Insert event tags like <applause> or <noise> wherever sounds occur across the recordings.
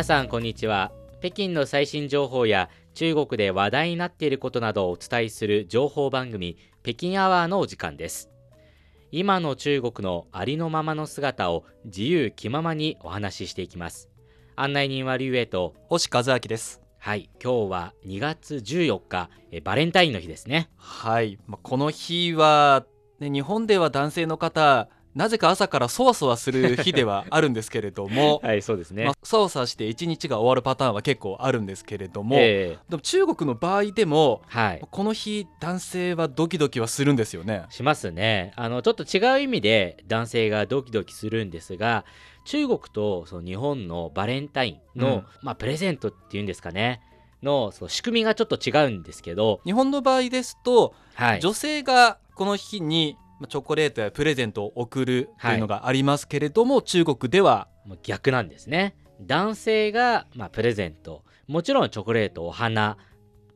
皆さんこんにちは。北京の最新情報や中国で話題になっていることなどをお伝えする情報番組北京アワーのお時間です。今の中国のありのままの姿を自由気ままにお話ししていきます。案内人は劉英と。星和明です。はい。今日は2月14日えバレンタインの日ですね。はい、まあ、この日は、ね、日本では男性の方なぜか朝からそわそわする日ではあるんですけれども <laughs> はいそうですね、まあ、そわそわして一日が終わるパターンは結構あるんですけれども、えでも中国の場合でもーはい。この日男性はドキドキはするんですよね。しますね。あのちょっと違う意味で男性がドキドキするんですが中国とその日本のバレンタインの、うん。まあ、プレゼントっていうんですかねのその仕組みがちょっと違うんですけど、日本の場合ですと、はい、女性がこの日にまあチョコレートやプレゼントを贈るというのがありますけれども、中国では逆なんですね。男性が、まあ、プレゼント。もちろんチョコレートお花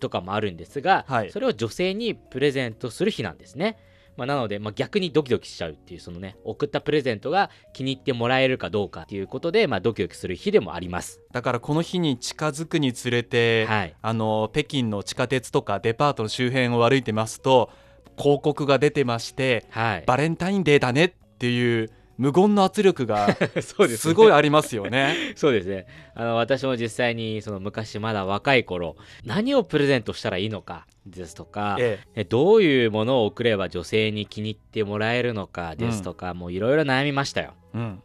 とかもあるんですが、はい。それを女性にプレゼントする日なんですね、まあ、なので、まあ、逆にドキドキしちゃうっていうそのね送ったプレゼントが気に入ってもらえるかどうかっていうことで、まあ、ドキドキする日でもあります。だからこの日に近づくにつれて、はい。あの北京の地下鉄とかデパートの周辺を歩いてますと広告が出てましてはい。バレンタインデーだねっていう無言の圧力が <laughs> すごいありますよね。<laughs> そうですね。あの私も実際にその昔まだ若い頃何をプレゼントしたらいいのかですとか、ええ。どういうものを送れば女性に気に入ってもらえるのかですとか、もういろいろ悩みましたよ。えうん。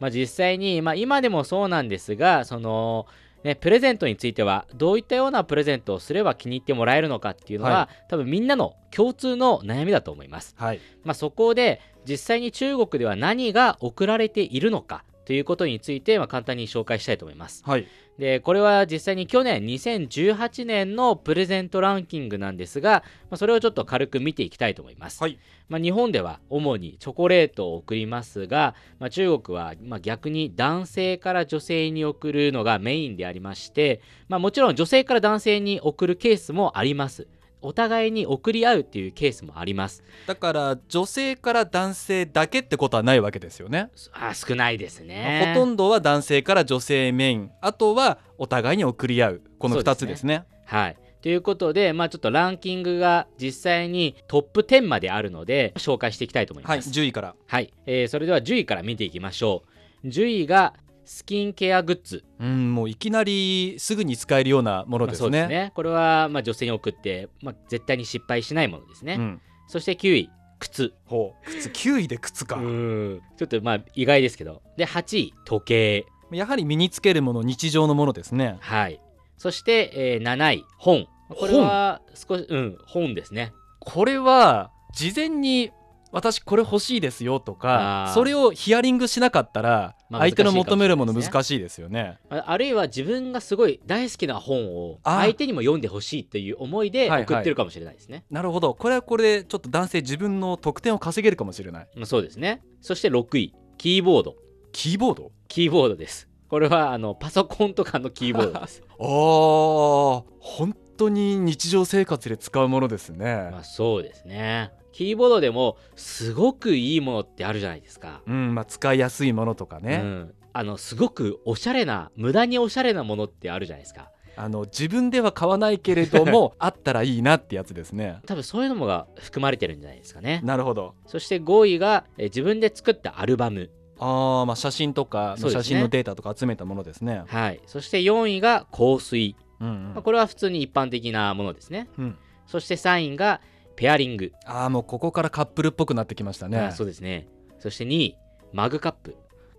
まあ、実際に、まあ、今でもそうなんですがその、ね、プレゼントについてはどういったようなプレゼントをすれば気に入ってもらえるのかっていうのは、は多分みんなの共通の悩みだと思います。はいまあ、そこで実際に中国では何が送られているのかということについて、まあ、簡単に紹介したいと思います。はいでこれは実際に去年2018年のプレゼントランキングなんですが、まあ、それをちょっと軽く見ていきたいと思います。はいまあ、日本では主にチョコレートを送りますが、まあ、中国はまあ逆に男性から女性に送るのがメインでありまして、まあ、もちろん女性から男性に送るケースもあります。お互いに送り合うっていうケースもあります。だから女性から男性だけってことはないわけですよね。あ少ないですね。ほとんどは男性から女性メインあとはお互いに送り合うこの2つですね。はい。ということで、まあちょっとランキングが実際にトップ10まであるので、紹介していきたいと思いはいます。10位からはい。えーそれでは10位から見ていきましょう。10位がスキンケアグッズ。うんもういきなりすぐに使えるようなものまあですね。そうですね。これはまあ女性に送って、まあ、絶対に失敗しないものですね。うん、そして9位、靴。ほう靴9位で靴か。ん。ちょっとまあ意外ですけど。で、8位、時計。やはり身につけるもの日常のものですね。はい。そして、えー7位、本。これは少し、うん、本ですね。これは事前に私これ欲しいですよとかそれをヒアリングしなかったらまあ相手の求めるもの難しいですよね。ああるいは自分がすごい大好きな本を相手にも読んでほしいという思いではいはい送ってるかもしれないですね。なるほどこれはこれでちょっと男性自分の得点を稼げるかもしれない。まあそうですね。そして6位、キーボード。キーボード？キーボードです。これはあのパソコンとかのキーボードです。<laughs> あー本当に日常生活で使うものですね。まあそうですね。キーボードでもすごくいいものってあるじゃないですか。うんまあ、使いやすいものとかね、うん、あのすごくおしゃれな無駄におしゃれなものってあるじゃないですか。あの自分では買わないけれども <laughs> あったらいいなってやつですね。多分そういうのもが含まれてるんじゃないですかね。なるほど。そして5位がえ自分で作ったアルバム。あーまあ写真とか写真のデータとか集めたものですね。はい。そして4位が香水。うんうんまあ、これは普通に一般的なものですね。うんそして3位がペアリング。ああもうここからカップルっぽくなってきましたねあそうですね。そして2位、マグカップ。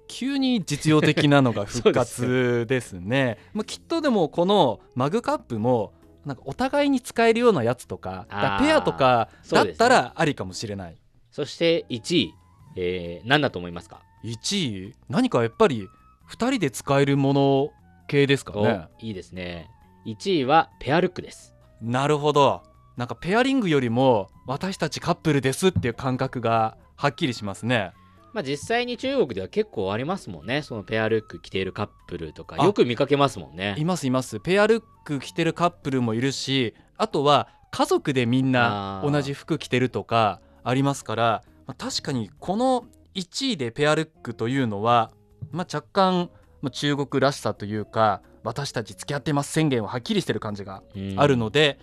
急に実用的なのが <laughs> 復活ですねまあ、きっとでもこのマグカップもなんかお互いに使えるようなやつとかペアとかだったらありかもしれない、そして1位、えー、何だと思いますか？1位？何かやっぱり2人で使えるもの系ですかねおいいですね。1位はペアルックです。なるほどなんかペアリングよりも私たちカップルですっていう感覚がはっきりしますね。まあ実際に中国では結構ありますもんね。そのペアルック着ているカップルとか、あ。よく見かけますもんね。い。ますいます。ペアルック着てるカップルもいるしあとは家族でみんな同じ服着てるとかありますから、まあ確かにこの1位でペアルックというのは、まあ、若干まあ中国らしさというか私たち付き合ってます宣言ははっきりしてる感じがうん。あるので、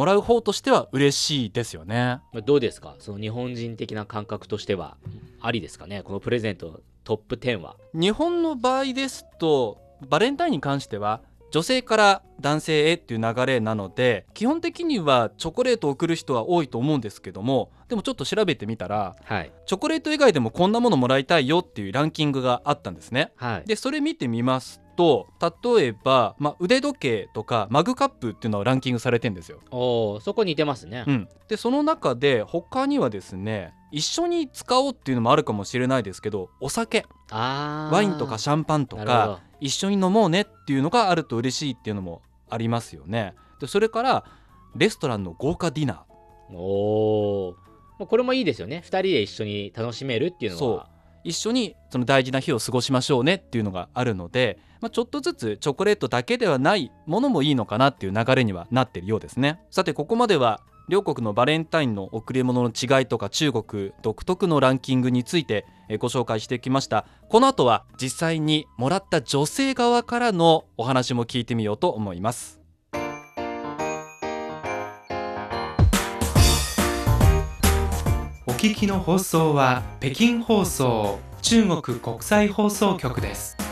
もらう方としては嬉しいですよね。どうですか？その日本人的な感覚としてはありですかね？このプレゼントトップ10は。日本の場合ですとバレンタインに関しては女性から男性へっていう流れなので基本的にはチョコレートを送る人は多いと思うんですけどもでもちょっと調べてみたらはい。チョコレート以外でもこんなものもらいたいよっていうランキングがあったんですね。はい。でそれ見てみますと例えば、まあ、腕時計とかマグカップっていうのはランキングされてんですよ。おーそこ似てますね、うん、でその中で他にはですね一緒に使おうっていうのもあるかもしれないですけどお酒。ワインとかシャンパンとか一緒に飲もうねっていうのがあると嬉しいっていうのもありますよね。でそれからレストランの豪華ディナー。どおー。まあこれもいいですよね。2人で一緒に楽しめるっていうのそう。は一緒にその大事な日を過ごしましょうねっていうのがあるので、まあ、ちょっとずつチョコレートだけではないものもいいのかなっていう流れにはなってるようですね。さてここまでは両国のバレンタインの贈り物の違いとか中国独特のランキングについてご紹介してきました。この後は実際にもらった女性側からのお話も聞いてみようと思います。お聞きの放送は北京放送中国国際放送局です。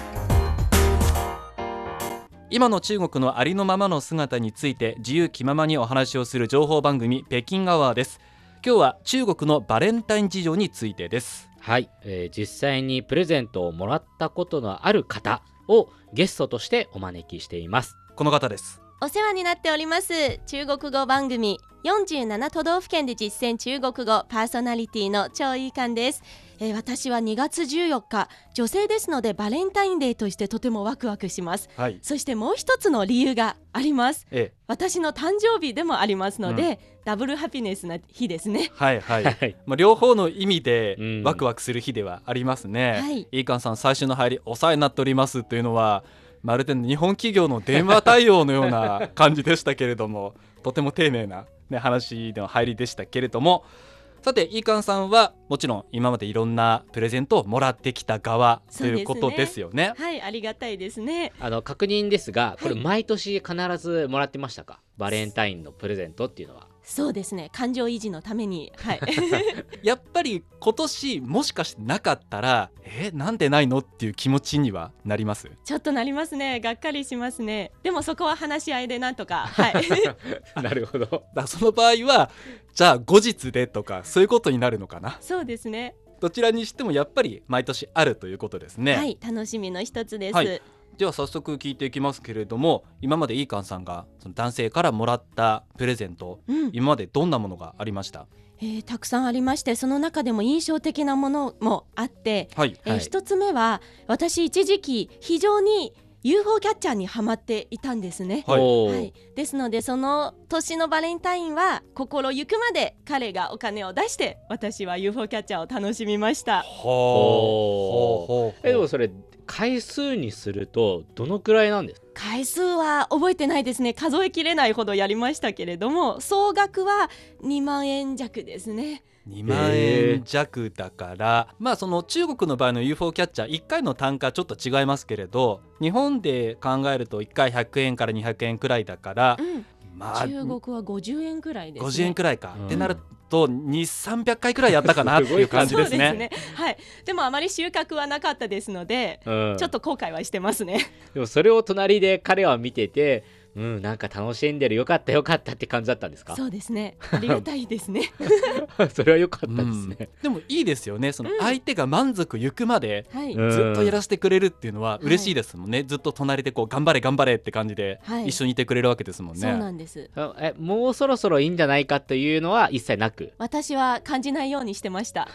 今の中国のありのままの姿について自由気ままにお話をする情報番組北京アワーです。今日は中国のバレンタイン事情についてです。はい、えー実際にプレゼントをもらったことのある方をゲストとしてお招きしています。この方ですお世話になっております。中国語番組47都道府県で実践中国語パーソナリティの張井館です、えー私は2月14日女性ですのでバレンタインデーとしてとてもワクワクします。はい。そしてもう一つの理由があります。ええ。私の誕生日でもありますので、ダブルハピネスな日ですね。はいはい。<laughs> はい。まあ両方の意味でうん。ワクワクする日ではありますね、はい。イーカンさん最初の入りお世話になっておりますというのはまるで日本企業の電話対応のような感じでしたけれども <laughs> とても丁寧な、ね、話での入りでしたけれども。さてイーカンさんはもちろん今までいろんなプレゼントをもらってきた側ということですよね。はいありがたいですね。あの確認ですがこれはい。毎年必ずもらってましたか、バレンタインのプレゼントっていうのはそうですね。感情維持のために。はい。<laughs> やっぱり今年もしかしてなかったらえなんでないのっていう気持ちにはなります？ちょっとなりますね。がっかりしますね。でもそこは話し合いでなんとか。はい。<laughs> なるほど。だその場合はじゃあ後日でとかそういうことになるのかな？そうですね。どちらにしてもやっぱり毎年あるということですね、はい。楽しみの一つです、はいでは早速聞いていきますけれども今までイーカンさんがその男性からもらったプレゼントうん。今までどんなものがありました？えーたくさんありましてその中でも印象的なものもあって、はいえーはい一つ目は私一時期非常に UFO キャッチャーにはまっていたんですね。はい。はい、ですのでその年のバレンタインは心ゆくまで彼がお金を出して私は UFO キャッチャーを楽しみました。ほうほう。えでもそれ回数にするとどのくらいなんですか？回数は覚えてないですね。数えきれないほどやりましたけれども総額は2万円弱ですね。2万円弱だからまあその中国の場合の UFO キャッチャー1回の単価ちょっと違いますけれど日本で考えると1回100円から200円くらいだからうんまあ中国は50円くらいですね。50円くらいか、うん。ってなると2300回くらいやったかなっていう感じですね。そうですね。はい。でもあまり収穫はなかったですので、うん。ちょっと後悔はしてますね。でもそれを隣で彼は見ててうんなんか楽しんでるよかったよかったって感じだったんですか？そうですね。ありがたいですね。<laughs> それは良かったですうん。ね、でもいいですよね。そのうん。相手が満足ゆくまではい、うんずっとやらせてくれるっていうのは嬉しいですもんね、ずっと隣でこう頑張れ頑張れって感じではい。一緒にいてくれるわけですもんね。そうなんです。あえもうそろそろいいんじゃないかというのは一切なく？私は感じないようにしてました。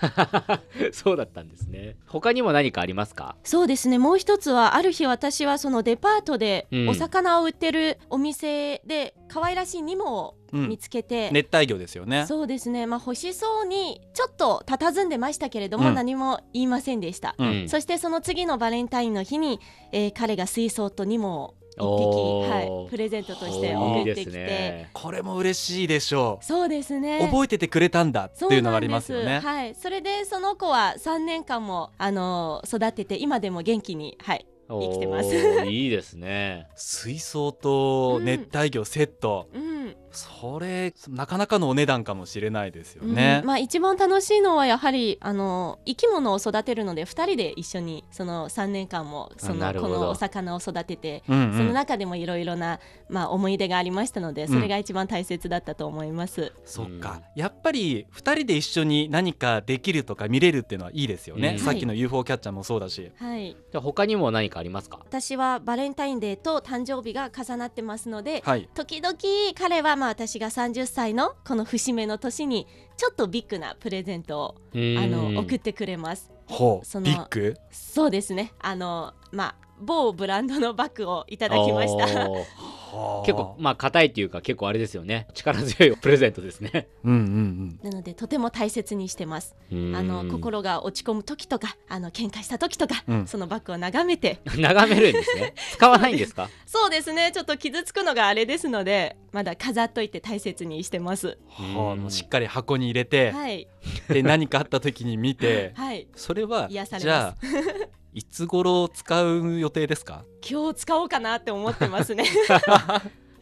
<laughs> そうだったんですね。他にも何かありますか？そうですね。もう一つはある日私はそのデパートでうん。お魚を売ってるお店で可愛らしいニモをうん見つけて、熱帯魚ですよね。そうですね。まあ欲しそうにちょっと佇んでましたけれども、うん。何も言いませんでした、うん。うんそしてその次のバレンタインの日に、えー彼が水槽とニモを一匹、はい、プレゼントとして送ってきて、ね。これも嬉しいでしょそうですう。ね。覚えててくれたんだっていうのがありますよね。はい、それでその子は3年間もあの育てて今でも元気にはい生きてます。いいですね。<laughs> 水槽と熱帯魚セット、うんそれなかなかのお値段かもしれないですよね、うん。まあ、一番楽しいのはやはりあの生き物を育てるので2人で一緒にその3年間もそのこのお魚を育てて、うんうん。その中でもいろいろな、まあ、思い出がありましたのでそれが一番大切だったと思います。そっか、やっぱり2人で一緒に何かできるとか見れるっていうのはいいですよね、うん。さっきの UFO キャッチャーもそうだし、はい。じゃあ他にも何かありますか？私はバレンタインデーと誕生日が重なってますので、はい。時々彼はまあ私が30歳のこの節目の年にちょっとビッグなプレゼントをあの送ってくれます。ほう。ビッグ？そうですね。あのまあ某ブランドのバッグをいただきました。結構まあ硬いっていうか結構あれですよね。<laughs> 力強いプレゼントですね。うんうんなのでとても大切にしてます。ああの心が落ち込む時とかあの喧嘩した時とか、うん。そのバッグを眺めて。<laughs> 眺めるんですね。使わないんですか？<laughs> そうですね。ちょっと傷つくのがあれですのでまだ飾っといて大切にしてます。うん。はあしっかり箱に入れて、はい。で何かあった時に見てはい。それは癒されます。じゃあいつ頃使う予定ですか？今日使おうかなって思ってますね。<laughs>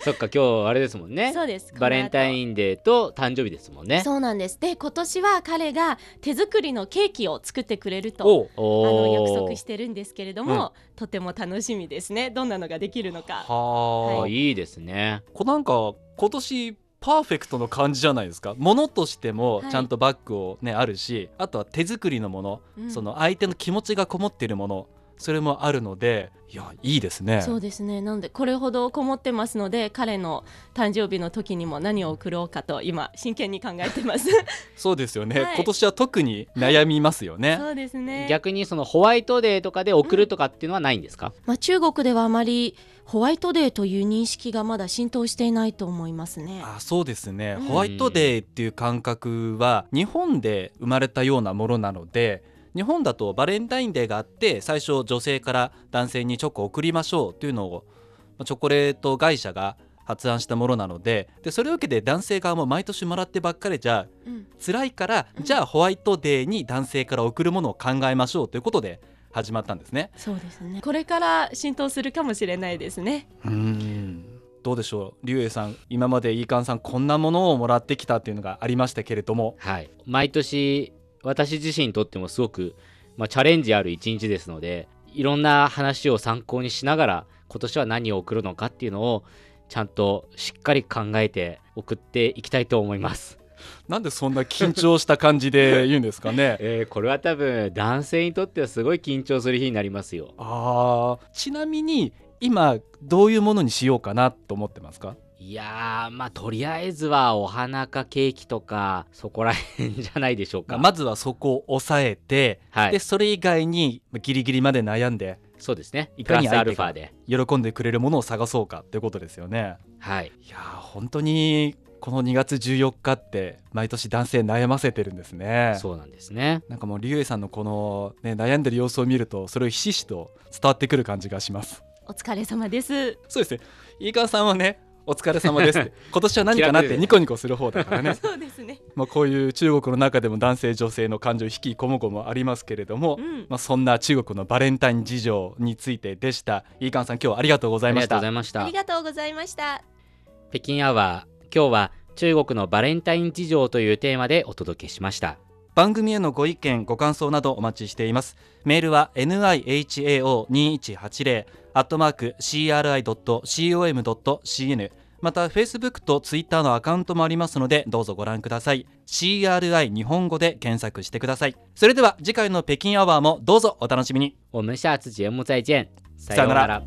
そっか今日あれですもんね。そうです。バレンタインデーと誕生日ですもんね。そうなんです。で今年は彼が手作りのケーキを作ってくれるとあの約ー束してるんですけれども、とても楽しみですね。どんなのができるのか。はあ、あい。いですね。こなんか今年パーフェクトの感じじゃないですか。ものとしてもはい。ちゃんとバッグをね、あるしあとは手作りのもの、うん。その相手の気持ちがこもっているものそれもあるのでいやいいですね。そうですね。なのでこれほどこもってますので彼の誕生日の時にも何を送ろうかと今真剣に考えてます。<laughs> そうですよね、はい。今年は特に悩みますよね、<laughs> そうですね。逆にそのホワイトデーとかで送るとかっていうのはないんですか、まあ、中国ではあまりホワイトデーという認識がまだ浸透していないと思いますね。あそうですね、うん。ホワイトデーっていう感覚は日本で生まれたようなものなので日本だとバレンタインデーがあって最初女性から男性にチョコを送りましょうというのをまあチョコレート会社が発案したものなのででそれを受けて男性側も毎年もらってばっかりじゃうん。辛いからうんじゃあホワイトデーに男性から送るものを考えましょうということで始まったんですね。そうですね。これから浸透するかもしれないですね。うーん。どうでしょう竜英さん。今までイーカンさんこんなものをもらってきたっていうのがありましたけれども。はい。毎年私自身にとってもすごく、まあ、チャレンジある一日ですのでいろんな話を参考にしながら今年は何を送るのかっていうのをちゃんとしっかり考えて送っていきたいと思います。なんでそんな緊張した感じで言うんですかね <laughs> えー、これは多分男性にとってはすごい緊張する日になりますよ。あーちなみに今どういうものにしようかなと思ってますか？いやーまあとりあえずはお花かケーキとかそこら辺じゃないでしょうか。まずはそこを抑えて、はいでそれ以外にギリギリまで悩んでそうですね。いかに相手がルファで。喜んでくれるものを探そうかってことですよねはい。いやー本当にこの2月14日って毎年男性悩ませてるんですね。そうなんですね。なんかもう竜英さんのこの、ね、悩んでる様子を見るとそれをひしひしと伝わってくる感じがします。お疲れ様です。そうですね。飯川さんはねお疲れ様ですって今年は何かなってニコニコする方だからね。<laughs> そうですね。まあこういう中国の中でも男性女性の感情引きこもごもありますけれども、うん。まあ、そんな中国のバレンタイン事情についてでした。飯川さん今日はありがとうございました。ありがとうございました。あり。がとうございました。北京アワー、今日は中国のバレンタイン事情というテーマでお届けしました。番組へのご意見ご感想などお待ちしています。メールは nihao2180 アットマーク CRI.com.cn また Facebook と Twitter のアカウントもありますのでどうぞご覧ください。CRI 日本語で検索してください。それでは次回の北京アワーもどうぞお楽しみに。我们下次节目再见，さようなら。ら。